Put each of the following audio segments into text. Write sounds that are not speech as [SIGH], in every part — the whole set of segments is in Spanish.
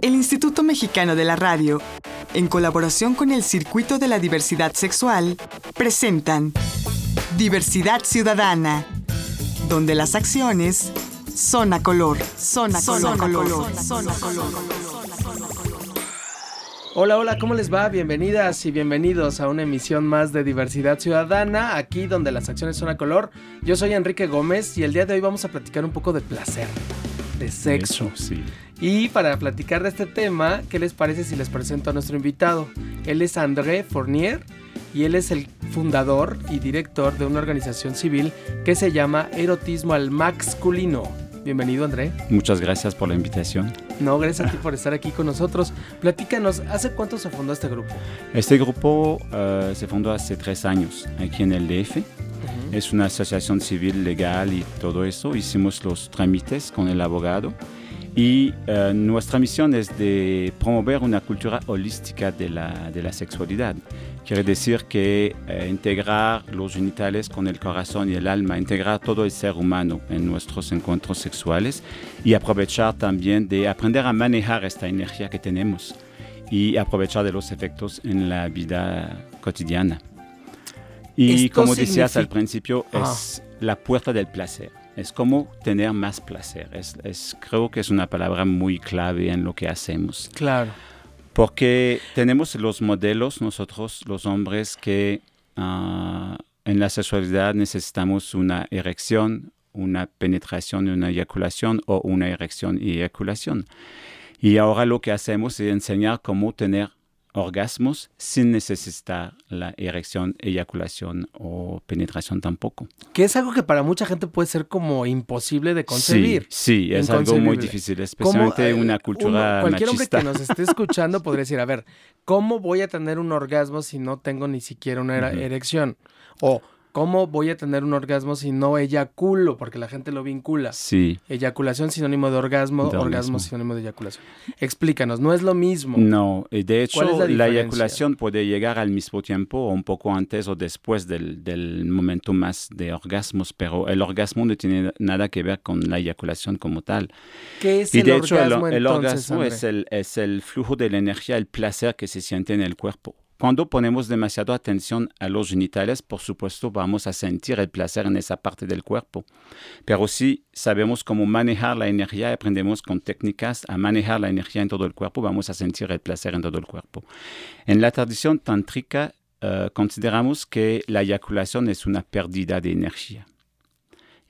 El Instituto Mexicano de la Radio, en colaboración con el Circuito de la Diversidad Sexual, presentan Diversidad Ciudadana, donde las acciones son a color, son a color, color, son a color. Hola, hola, ¿cómo les va? Bienvenidas y bienvenidos a una emisión más de Diversidad Ciudadana, aquí donde las acciones son a color. Yo soy Enrique Gómez y el día de hoy vamos a platicar un poco de placer, de sexo. sí. Y para platicar de este tema, ¿qué les parece si les presento a nuestro invitado? Él es André Fournier y él es el fundador y director de una organización civil que se llama Erotismo al Masculino. Bienvenido, André. Muchas gracias por la invitación. No, gracias a ti [LAUGHS] por estar aquí con nosotros. Platícanos, ¿hace cuánto se fundó este grupo? Este grupo uh, se fundó hace tres años aquí en el DF. Es una asociación civil legal y todo eso. Hicimos los trámites con el abogado. Y uh, nuestra misión es de promover una cultura holística de la, de la sexualidad. Quiere decir que eh, integrar los genitales con el corazón y el alma, integrar todo el ser humano en nuestros encuentros sexuales y aprovechar también de aprender a manejar esta energía que tenemos y aprovechar de los efectos en la vida cotidiana. Y Esto como decías significa- al principio, es la puerta del placer. Es como tener más placer. Es, es- creo que es una palabra muy clave en lo que hacemos. Claro. Porque tenemos los modelos, nosotros los hombres, que ah, en la sexualidad necesitamos una erección, una penetración y una eyaculación o una erección y eyaculación. Y ahora lo que hacemos es enseñar cómo tener orgasmos sin necesitar la erección, eyaculación o penetración tampoco. Que es algo que para mucha gente puede ser como imposible de concebir. Sí, sí, es algo muy difícil, ¿Cómo, especialmente eh, una uno- cultura cualquier machista. hombre que nos esté escuchando [LAUGHS] podría decir, a ver, ¿cómo voy a tener un orgasmo si no tengo ni siquiera una erección? O ¿cómo voy a tener un orgasmo si no eyaculo? Porque la gente lo vincula. Sí. Eyaculación sinónimo de orgasmo, De orgasmo sinónimo de eyaculación. Explícanos, no es lo mismo. No, y de ¿Cuál es hecho la eyaculación puede llegar al mismo tiempo o un poco antes o después del, del momento más de orgasmos, pero el orgasmo no tiene nada que ver con la eyaculación como tal. ¿Qué es Y el de hecho orgasmo el entonces, orgasmo es el, es el flujo de la energía, el placer que se siente en el cuerpo. Cuando ponemos demasiada atención a los genitales, por supuesto vamos a sentir el placer en esa parte del cuerpo. Pero si sabemos cómo manejar la energía, aprendemos con técnicas a manejar la energía en todo el cuerpo, vamos a sentir el placer en todo el cuerpo. En la tradición tántrica eh, consideramos que la eyaculación es una pérdida de energía.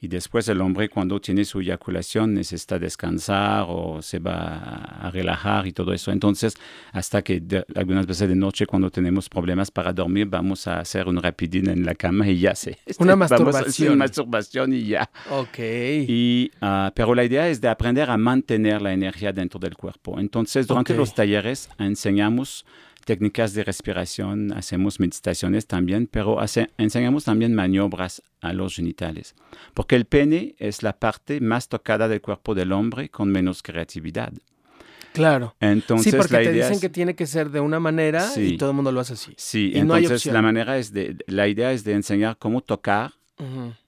Y después el hombre cuando tiene su eyaculación necesita descansar o se va a relajar y todo eso. Entonces, hasta que de- algunas veces de noche cuando tenemos problemas para dormir, vamos a hacer un rapidín en la cama y ya se... [LAUGHS] Una [LAUGHS] vamos a hacer masturbación. una masturbación y ya. Ok. Y, ah, pero la idea es de aprender a mantener la energía dentro del cuerpo. Entonces, durante Ok. los talleres enseñamos técnicas de respiración, hacemos meditaciones también, pero hace- enseñamos también maniobras a los genitales. Porque el pene es la parte más tocada del cuerpo del hombre con menos creatividad. Claro. Entonces, sí, porque la te idea dicen es- que tiene que ser de una manera y todo el mundo lo hace así. Sí, y entonces la manera es de, la idea es de enseñar cómo tocar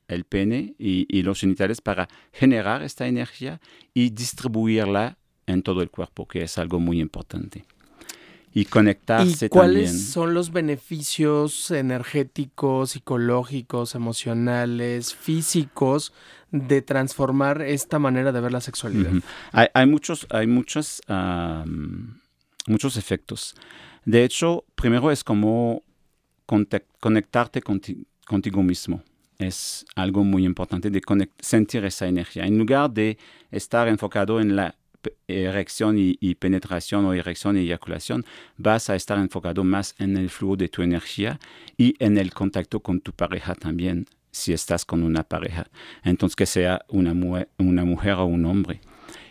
el pene y, y los genitales para generar esta energía y distribuirla en todo el cuerpo, que es algo muy importante. Y conectarse ¿Y cuáles también. son los beneficios energéticos, psicológicos, emocionales, físicos de transformar esta manera de ver la sexualidad? Hay, hay muchos, hay muchos, muchos efectos. De hecho, primero es como conectarte conti- contigo mismo. Es algo muy importante de sentir esa energía. En lugar de estar enfocado en la erección y, penetración o erección y eyaculación, vas a estar enfocado más en el flujo de tu energía y en el contacto con tu pareja también, si estás con una pareja. Entonces, que sea una, una mujer o un hombre.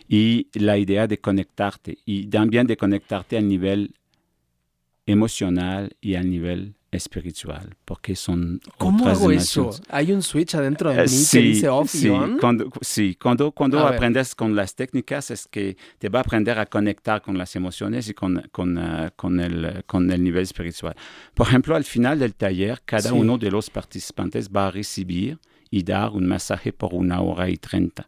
Y la idea de conectarte y también de conectarte al nivel emocional y al nivel espiritual, porque son ¿Cómo otras hago eso? dimensiones. Hay un switch adentro de Eh, mí sí, que dice off sí, y on. Cuando, sí, cuando, cuando A ver. aprendes con las técnicas es que te va a aprender a conectar con las emociones y con, con, ah, con, el, con el nivel espiritual. Por ejemplo, al final del taller, cada Sí. uno de los participantes va a recibir y dar un masaje por una hora y treinta.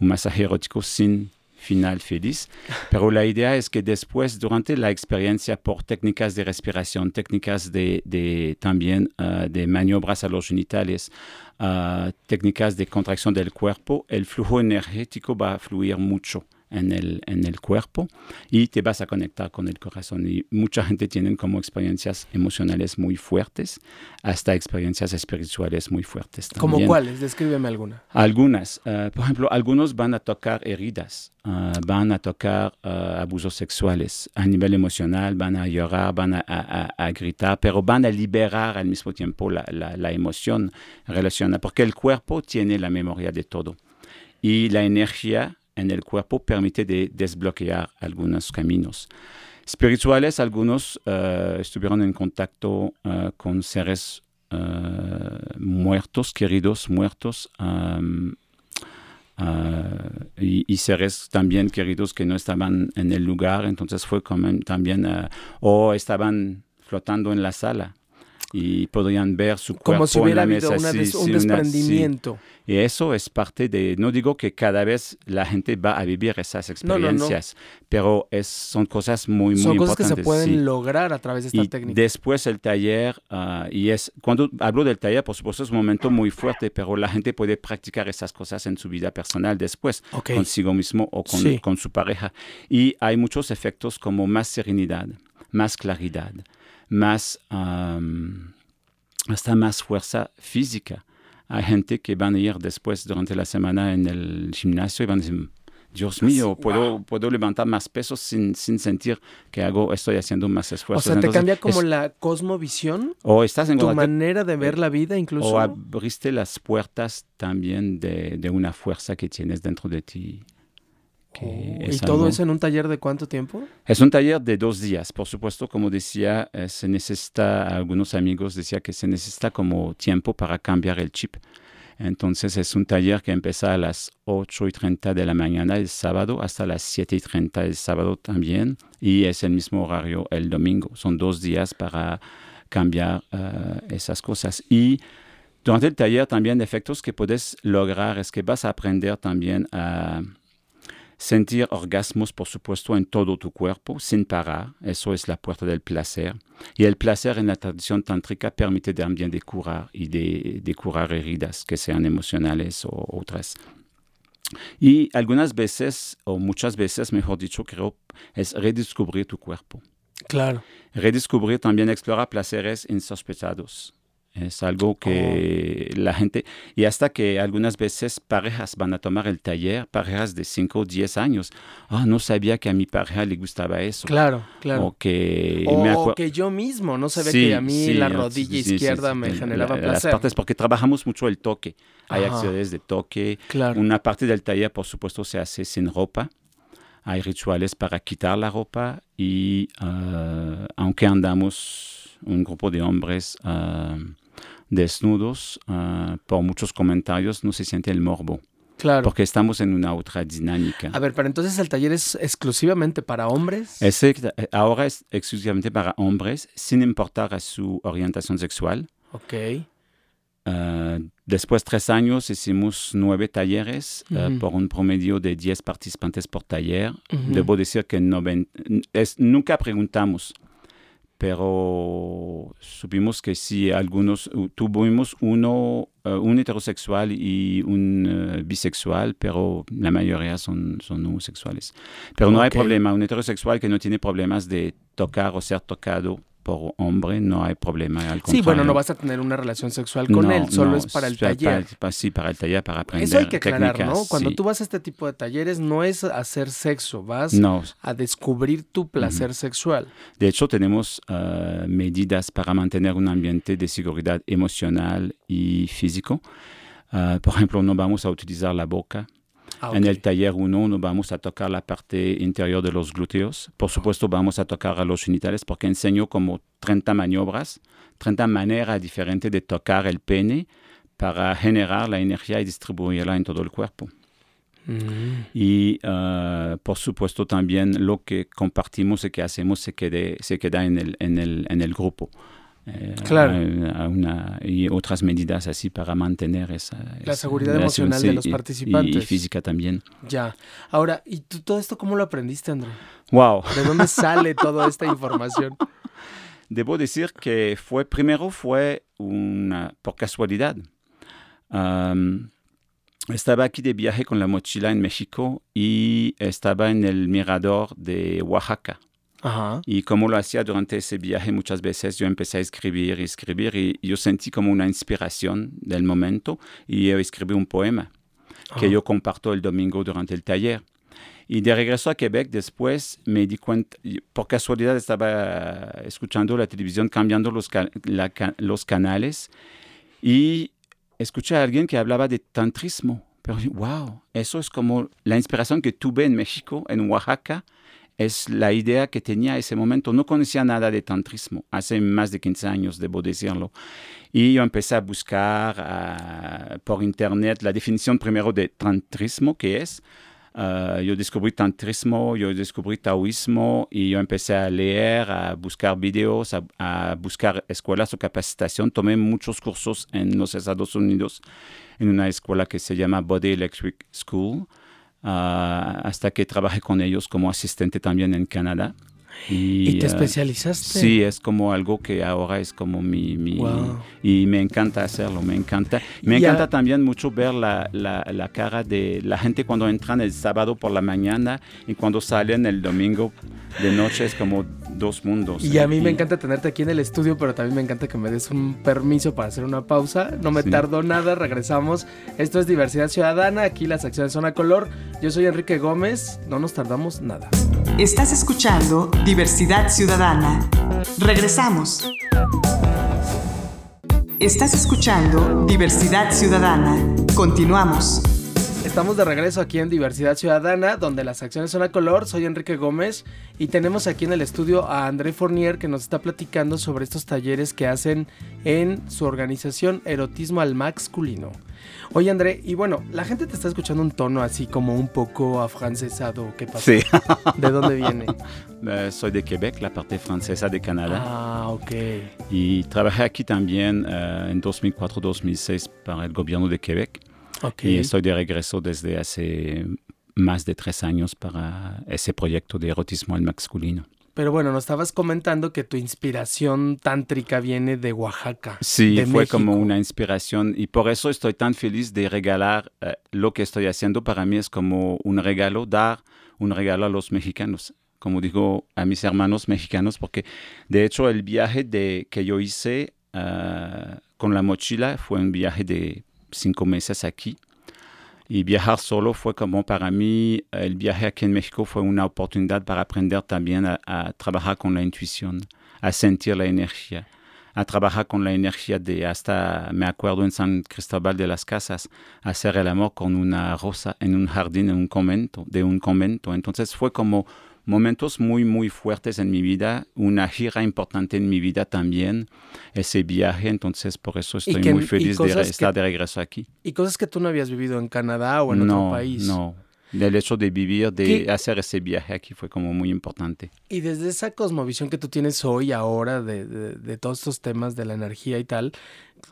Un masaje erótico sin final feliz, pero la idea es que después, durante la experiencia por técnicas de respiración, técnicas de, de también uh, de maniobras a los genitales, uh, técnicas de contracción del cuerpo, el flujo energético va a fluir mucho en el, en el cuerpo y te vas a conectar con el corazón. Y mucha gente tiene como experiencias emocionales muy fuertes hasta experiencias espirituales muy fuertes. También. ¿Como cuáles? Descríbeme alguna. Algunas. Uh, por ejemplo, algunos van a tocar heridas, uh, van a tocar uh, abusos sexuales a nivel emocional, van a llorar, van a, a, a, gritar, pero van a liberar al mismo tiempo la, la, la emoción relacionada, porque el cuerpo tiene la memoria de todo. Y la energía en el cuerpo permite de desbloquear algunos caminos. Espirituales, algunos uh, estuvieron en contacto uh, con seres uh, muertos, queridos muertos, y, y, seres también queridos que no estaban en el lugar, entonces fue como también, o estaban flotando en la sala y podrían ver su cuerpo como si hubiera en la habido mesa. una sí, des- un sí, una- desprendimiento. sí. Y eso es parte de, no digo que cada vez la gente va a vivir esas No, no, no. experiencias, pero es, son cosas muy, muy Son cosas que se importantes. pueden sí. lograr a través de esta Y técnica. después el taller, ah, y es, cuando hablo del taller, por supuesto es un momento muy fuerte, pero la gente puede practicar esas cosas en su vida personal después, Ok. consigo mismo o con, con su pareja. Y hay muchos efectos como más serenidad, más claridad, más, am, hasta más fuerza física. Hay gente que van a ir después durante la semana en el gimnasio y van a decir, Dios mío, puedo, puedo levantar más pesos sin, sin sentir que hago, estoy haciendo más O esfuerzos. sea, te Entonces, cambia como es- la cosmovisión, o estás en tu manera de ver la vida incluso. o abriste las puertas también de, de una fuerza que tienes dentro de ti. Que Oh, ¿Y todo algo- eso en un taller de cuánto tiempo? Es un taller de dos días. Por supuesto, como decía, eh, se necesita, algunos amigos decían que se necesita como tiempo para cambiar el chip. Entonces es un taller que empieza a las 8 y 30 de la mañana el sábado hasta las 7 y 30 el sábado también. Y es el mismo horario el domingo. Son dos días para cambiar eh, esas cosas. Y durante el taller también efectos que puedes lograr es que vas a aprender también a sentir orgasmos, por supuesto, en todo tu cuerpo, sin parar. Eso es la puerta del placer. Y el placer en la tradición tántrica permite también de curar y de, de curar heridas, que sean emocionales o otras. Y algunas veces, o muchas veces, mejor dicho, creo, es redescubrir tu cuerpo. Claro. Redescubrir también, explorar placeres insospechados. Es algo que la gente, y hasta que algunas veces parejas van a tomar el taller, parejas de 5 o 10 años. Ah, no sabía que a mi pareja le gustaba eso. Claro, claro. O que O, me que yo mismo, no sabía Sí, que a mí sí, la rodilla sí, izquierda me generaba la- Las placer. partes, porque trabajamos mucho el toque. Hay Ajá. acciones de toque. Claro. Una parte del taller, por supuesto, se hace sin ropa. Hay rituales para quitar la ropa y ah, aunque andamos un grupo de hombres ah, desnudos, ah, por muchos comentarios no se siente el morbo, Claro. porque estamos en una otra dinámica. A ver, pero entonces el taller es exclusivamente para hombres. Ese eh, ahora es exclusivamente para hombres, sin importar a su orientación sexual. Ok. Uh, después de tres años hicimos nueve talleres uh, Ujú. por un promedio de 10 participantes por taller. Ujú. Debo decir que noven- es, nunca preguntamos, pero supimos que sí, algunos, tuvimos uno, uh, un heterosexual y un uh, bisexual, pero la mayoría son, son homosexuales. Pero no hay problema, un heterosexual que no tiene problemas de tocar o ser tocado por hombre, no hay problema. Al Sí, bueno, no vas a tener una relación sexual con No, él, solo no, es para el taller. para- sí, para el taller, para aprender Eso hay que aclarar, técnicas, ¿no? Cuando sí. tú vas a este tipo de talleres no es hacer sexo, vas No, a descubrir tu placer sexual. de hecho tenemos ah, medidas para mantener un ambiente de seguridad emocional y físico. Ah, por ejemplo, no vamos a utilizar la boca. Ah, En el taller 1 no vamos a tocar la parte interior de los glúteos. Por supuesto, vamos a tocar a los genitales porque enseño como 30 maniobras, 30 maneras diferentes de tocar el pene para generar la energía y distribuirla en todo el cuerpo. Mm. Y ah, por supuesto también lo que compartimos y que hacemos se, quede, se queda en el, en el, en el grupo. Eh, Claro. a- a una- y otras medidas así para mantener esa... La esa seguridad emocional de los y- participantes. Y, física también. Ya. Ahora, ¿y tú todo esto cómo lo aprendiste, André? ¡Wow! ¿De dónde [LAUGHS] sale toda esta información? Debo decir que fue, primero fue una, por casualidad. Estaba aquí de viaje con la mochila en México y estaba en el mirador de Oaxaca. Ajá. Y como lo hacía durante ese viaje muchas veces, yo empecé a escribir y escribir y yo sentí como una inspiración del momento y yo escribí un poema que Ajá. yo comparto el domingo durante el taller. Y de regreso a Quebec después me di cuenta, por casualidad estaba escuchando la televisión, cambiando los, ca- la los canales y escuché a alguien que hablaba de tantrismo. Pero wow, eso es como la inspiración que tuve en México, en Oaxaca, es la idea que tenía ese momento. No conocía nada de tantrismo, hace más de 15 años, debo decirlo. Y yo empecé a buscar ah, por internet la definición primero de tantrismo, que es. Ah, yo descubrí tantrismo, yo descubrí taoísmo y yo empecé a leer, a buscar videos, a, a buscar escuelas o capacitación. Tomé muchos cursos en los Estados Unidos en una escuela que se llama Body Electric School, hasta que trabajé con ellos como asistente también en Canadá. ¿Y te ah, especializaste? Sí, es como algo que ahora es como mi... mi- Wow. Y me encanta hacerlo, me encanta. Me encanta también mucho ver la, la, la cara de la gente cuando entran el sábado por la mañana y cuando salen el domingo de noche, es como dos mundos. Y a mí me Y- encanta tenerte aquí en el estudio, pero también me encanta que me des un permiso para hacer una pausa. No me Sí. tardo nada, regresamos. Esto es Diversidad Ciudadana, aquí las acciones son a color. Yo soy Enrique Gómez, no nos tardamos nada. Estás escuchando Diversidad Ciudadana. Regresamos. Estás escuchando Diversidad Ciudadana. Continuamos. Estamos de regreso aquí en Diversidad Ciudadana, donde las acciones son a color. Soy Enrique Gómez y tenemos aquí en el estudio a André Fournier que nos está platicando sobre estos talleres que hacen en su organización Erotismo al Masculino. Oye André, y bueno, la gente te está escuchando un tono así como un poco afrancesado. ¿Qué pasa? Sí, ¿De dónde viene? [LAUGHS] Eh, soy de Quebec, la parte francesa de Canadá. Ah, ok. Y trabajé aquí también eh, en 2004-2006 para el gobierno de Quebec. Y estoy de regreso desde hace más de tres años para ese proyecto de erotismo al masculino. Pero bueno, nos estabas comentando que tu inspiración tántrica viene de Oaxaca. Sí, de fue México. como una inspiración y por eso estoy tan feliz de regalar eh, lo que estoy haciendo. Para mí es como un regalo, dar un regalo a los mexicanos, como digo a mis hermanos mexicanos, porque de hecho el viaje de, que yo hice ah, con la mochila fue un viaje de cinco meses aquí. Y viajar solo fue como para mí, el viaje aquí en México fue una oportunidad para aprender también a, trabajar con la intuición, a sentir la energía, a trabajar con la energía de hasta, me acuerdo en San Cristóbal de las Casas, hacer el amor con una rosa en un jardín, en un convento, de un convento. Entonces fue como momentos muy, muy fuertes en mi vida, una gira importante en mi vida también, ese viaje. Entonces por eso estoy que- muy feliz de que- estar de regreso aquí. Y cosas que tú no habías vivido en Canadá o en no, otro país. No, el hecho de vivir, de ¿Qué? hacer ese viaje aquí fue como muy importante. Y desde esa cosmovisión que tú tienes hoy, ahora, de, de- de todos estos temas de la energía y tal,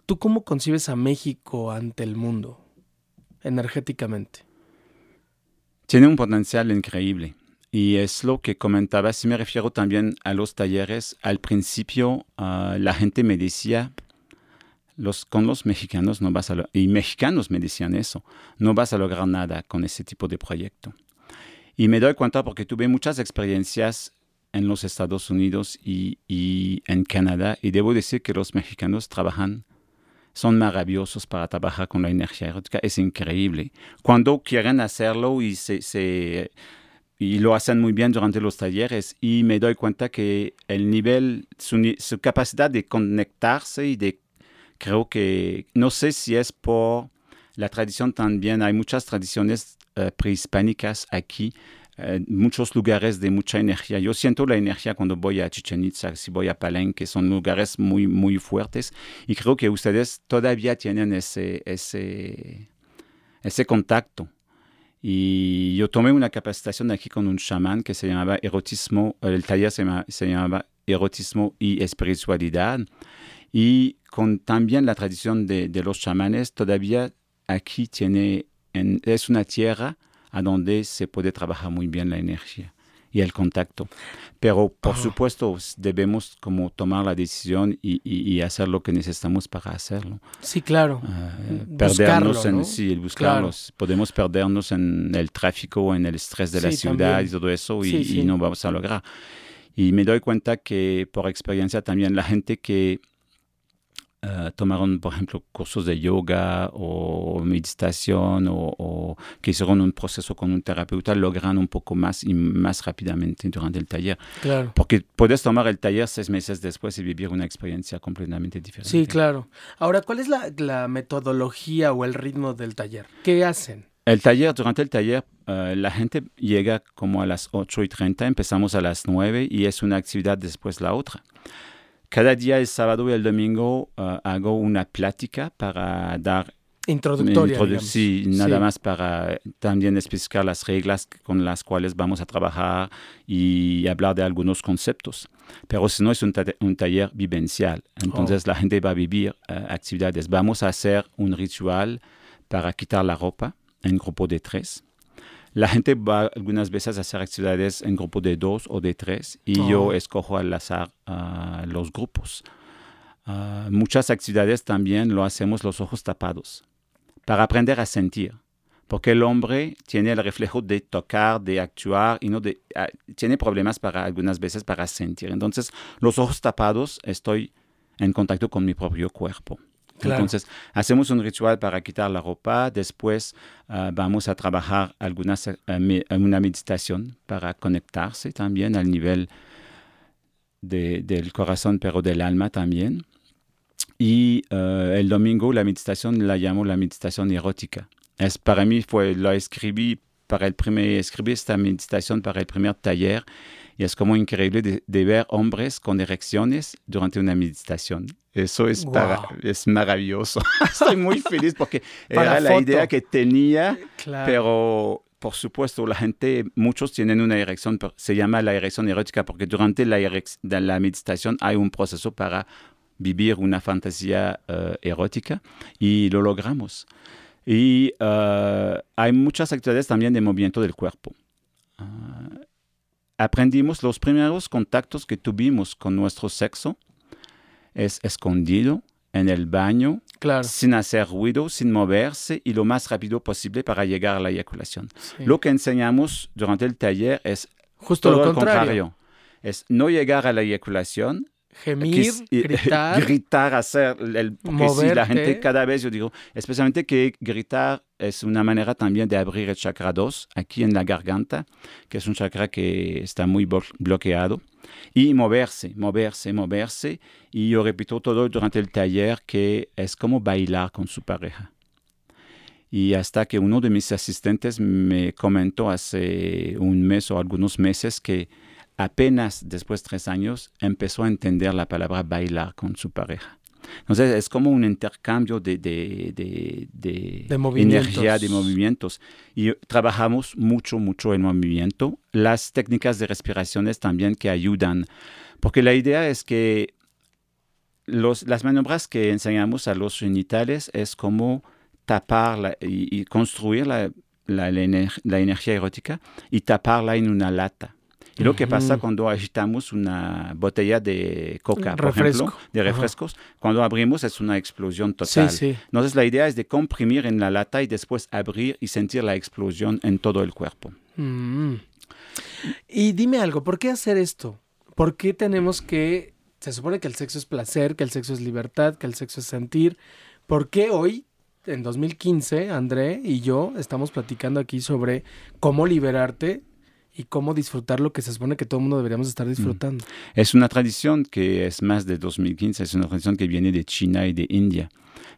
¿tú cómo concibes a México ante el mundo, energéticamente? Tiene un potencial increíble. Y es lo que comentaba, si me refiero también a los talleres, al principio ah, la gente me decía, los, con los mexicanos no vas a y mexicanos me decían eso, no vas a lograr nada con ese tipo de proyecto. Y me doy cuenta porque tuve muchas experiencias en los Estados Unidos y, en Canadá y debo decir que los mexicanos trabajan, son maravillosos para trabajar con la energía erótica, es increíble. Cuando quieren hacerlo y se y lo hacen muy bien durante los talleres y me doy cuenta que el nivel, su, su capacidad de conectarse y de, creo que, no sé si es por la tradición también, hay muchas tradiciones eh, prehispánicas aquí, eh, muchos lugares de mucha energía. Yo siento la energía cuando voy a Chichen Itza, si voy a Palenque, son lugares muy, muy fuertes y creo que ustedes todavía tienen ese, ese, ese contacto. Y yo tomé una capacitación aquí con un chamán que se llamaba erotismo, el taller se, llama- se llamaba erotismo y espiritualidad. Y con también la tradición de, los chamanes, todavía aquí tiene, en, es una tierra a donde se puede trabajar muy bien la energía y el contacto. Pero por Ah. supuesto debemos como tomar la decisión y, y- y hacer lo que necesitamos para hacerlo. Sí, claro. Buscarlo, perdernos en ¿no? sí, el buscarlos. Podemos perdernos en el tráfico, en el estrés de la Sí, ciudad también. y todo eso y, Sí, y sí. no vamos a lograr. Y me doy cuenta que por experiencia también la gente que eh, tomaron, por ejemplo, cursos de yoga o meditación o, o que hicieron un proceso con un terapeuta logran un poco más y más rápidamente durante el taller. Claro. Porque puedes tomar el taller seis meses después y vivir una experiencia completamente diferente. Sí, claro. Ahora, ¿cuál es la, la metodología o el ritmo del taller? ¿Qué hacen? El taller, durante el taller, eh, la gente llega como a las 8 y 30, empezamos a las 9 y es una actividad después la otra. Cada día, el sábado y el domingo, eh, hago una plática para dar Introductoria, introdu- sí, nada Sí. más para también especificar las reglas con las cuales vamos a trabajar y hablar de algunos conceptos. Pero si no es un, ta- un taller vivencial, entonces Oh. la gente va a vivir eh, actividades. Vamos a hacer un ritual para quitar la ropa en grupo de tres. La gente va algunas veces a hacer actividades en grupo de dos o de tres y Oh. yo escojo al azar los grupos. Ah, muchas actividades también lo hacemos los ojos tapados para aprender a sentir. Porque el hombre tiene el reflejo de tocar, de actuar y no de, ah, tiene problemas para algunas veces para sentir. Entonces, los ojos tapados estoy en contacto con mi propio cuerpo. Claro. Entonces, hacemos un ritual para quitar la ropa, después ah, vamos a trabajar algunas, me- una meditación para conectarse también al nivel de- del corazón, pero del alma también. Y eh, el domingo la meditación la llamo la meditación erótica. Es para mí fue, lo escribí para el primer, escribí esta meditación para el primer taller y es como increíble de, de ver hombres con erecciones durante una meditación. Eso es, para, Guau. es maravilloso. [LAUGHS] Estoy muy feliz porque [LAUGHS] era la idea que tenía, Claro. pero por supuesto la gente, muchos tienen una erección, se llama la erección erótica porque durante la meditación hay un proceso para vivir una fantasía eh, erótica y lo logramos. Y eh, hay muchas actividades también de movimiento del cuerpo. Ah, aprendimos los primeros contactos que tuvimos con nuestro sexo es escondido en el baño, Claro. sin hacer ruido, sin moverse y lo más rápido posible para llegar a la eyaculación. sí. Lo que enseñamos durante el taller es Justo todo lo lo contrario. contrario. Es no llegar a la eyaculación, Gemir, quis- [LAUGHS] gritar. gritar, hacer el porque sí, la gente cada vez yo digo, especialmente que gritar es una manera también de abrir el chakra 2 aquí en la garganta, que es un chakra que está muy blo- bloqueado y moverse, moverse, moverse y yo repito todo durante el taller que es como bailar con su pareja. Y hasta que uno de mis asistentes me comentó hace un mes o algunos meses que apenas después de tres años empezó a entender la palabra bailar con su pareja. Entonces es como un intercambio de, de, de, de De movimientos. energía, de movimientos. Y trabajamos mucho, mucho el movimiento. Las técnicas de respiraciones también que ayudan. Porque la idea es que los, las maniobras que enseñamos a los genitales es como tapar la- y, y construir la, la, la ener- la energía erótica y taparla en una lata. Y lo que pasa cuando agitamos una botella de coca, por Refresco. ejemplo, de Ajá. refrescos, cuando abrimos es una explosión total. Sí, sí. Entonces la idea es de comprimir en la lata y después abrir y sentir la explosión en todo el cuerpo. Mm. Y dime algo, ¿por qué hacer esto? ¿Por qué tenemos que... Se supone que el sexo es placer, que el sexo es libertad, que el sexo es sentir. ¿Por qué hoy, en 2015, André y yo estamos platicando aquí sobre cómo liberarte y cómo disfrutar lo que se supone que todo el mundo deberíamos estar disfrutando? Es una tradición que es más de 2015, es una tradición que viene de China y de India.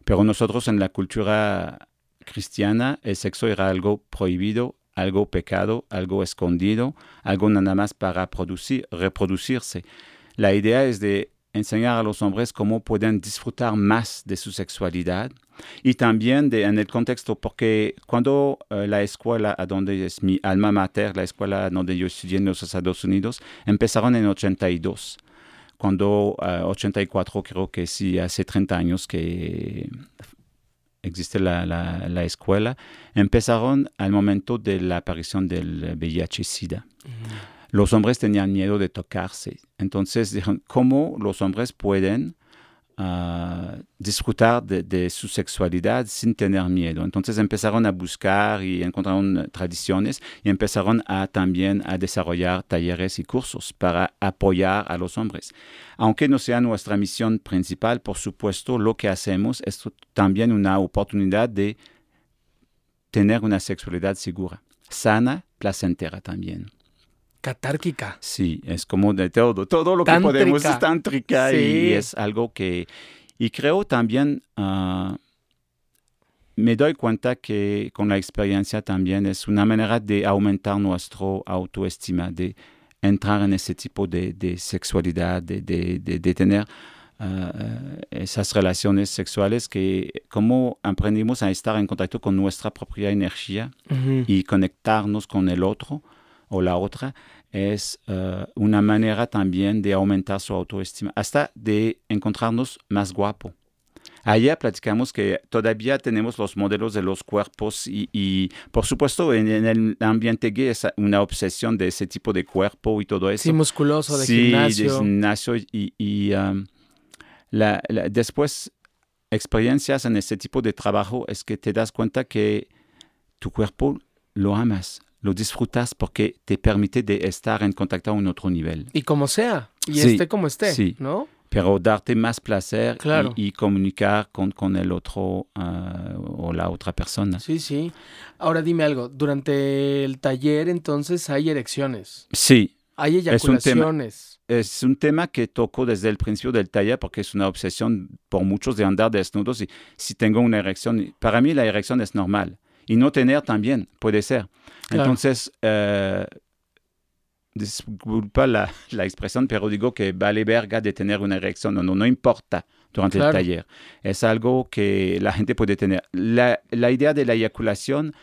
Pero nosotros en la cultura cristiana el sexo era algo prohibido, algo pecado, algo escondido, algo nada más para producir, reproducirse. La idea es de enseñar a los hombres cómo pueden disfrutar más de su sexualidad y también en el contexto, porque cuando eh, la escuela a donde es mi alma mater, la escuela donde yo estudié en los Estados Unidos, empezaron en 82. cuando 84 creo que sí, hace 30 años que existe la, la, escuela, empezaron al momento de la aparición del VIH-Sida. Los hombres tenían miedo de tocarse. Entonces dijeron, ¿cómo los hombres pueden disfrutar de, su sexualidad sin tener miedo. Entonces empezaron a buscar y encontraron tradiciones y empezaron a también a desarrollar talleres y cursos para apoyar a los hombres. Aunque no sea nuestra misión principal, por supuesto, lo que hacemos es también una oportunidad de tener una sexualidad segura, sana, placentera también catárquica. Sí, es como de todo, todo lo que podemos es tántrica y es algo que... Y creo también, ah, me doy cuenta que con la experiencia también es una manera de aumentar nuestra autoestima, de entrar en ese tipo de, sexualidad, de, de, tener ah, esas relaciones sexuales que como aprendimos a estar en contacto con nuestra propia energía y conectarnos con el otro o la otra, es eh, una manera también de aumentar su autoestima, hasta de encontrarnos más guapo. Ayer platicamos que todavía tenemos los modelos de los cuerpos y, por supuesto en, el ambiente gay es una obsesión de ese tipo de cuerpo y todo eso. Sí, musculoso, de sí, gimnasio. de gimnasio y, um, después experiencias en ese tipo de trabajo es que te das cuenta que tu cuerpo lo amas, lo disfrutas porque te permite de estar en contacto a un otro nivel. Y como sea, y esté como esté, sí. ¿no? Pero darte más placer y, comunicar con, con el otro ah, o la otra persona. Sí, sí. Ahora dime algo, durante el taller entonces hay erecciones. Sí. Hay eyaculaciones. Es un, tema, que toco desde el principio del taller porque es una obsesión por muchos de andar desnudos y si tengo una erección, para mí la erección es normal y no tener también puede ser. Entonces, eh, disculpa la, la, expresión, pero digo que vale verga de tener una erección, no, no, no importa durante el taller. Es algo que la gente puede tener. La, la idea de la eyaculación,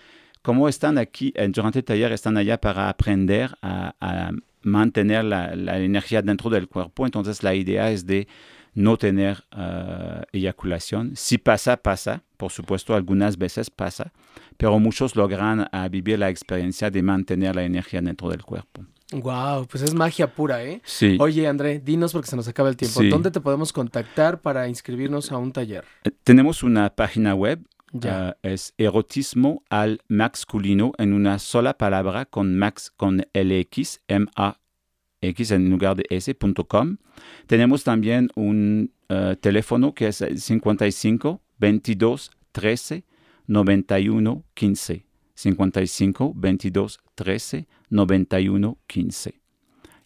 como están aquí eh, durante el taller, están allá para aprender a, a mantener la, la, energía dentro del cuerpo? Entonces, la idea es de no tener uh, eyaculación. Si pasa, pasa. Por supuesto, algunas veces pasa pero muchos logran uh, vivir la experiencia de mantener la energía dentro del cuerpo. Wow, pues es magia pura, ¿eh? Sí. Oye, André, dinos porque se nos acaba el tiempo. ¿Dónde te podemos contactar para inscribirnos a un taller? Eh, tenemos una página web. Ya. Uh, es erotismo al masculino en una sola palabra con max con LX, M-A-X en lugar de S.com. Tenemos también un uh, teléfono que es 55 22 13 91 15 55 22 13 91 15.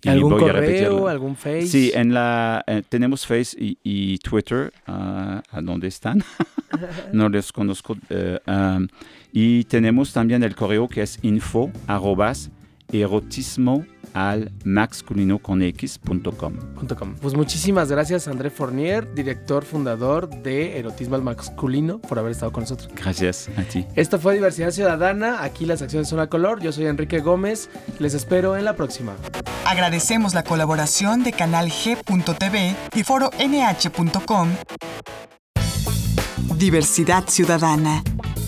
¿Algún correo, algún Face? Sí, en la, eh, tenemos Face y, Twitter, uh, ¿a dónde están? [LAUGHS] no les conozco. Uh, um, y tenemos también el correo que es info arrobas erotismo al maxculinoconx.com. Pues muchísimas gracias André Fournier, director fundador de Erotismo al Masculino, por haber estado con nosotros. Gracias a ti. Esto fue Diversidad Ciudadana, aquí las acciones son a color, yo soy Enrique Gómez, les espero en la próxima. Agradecemos la colaboración de Canal G.tv y Foro NH.com. Diversidad Ciudadana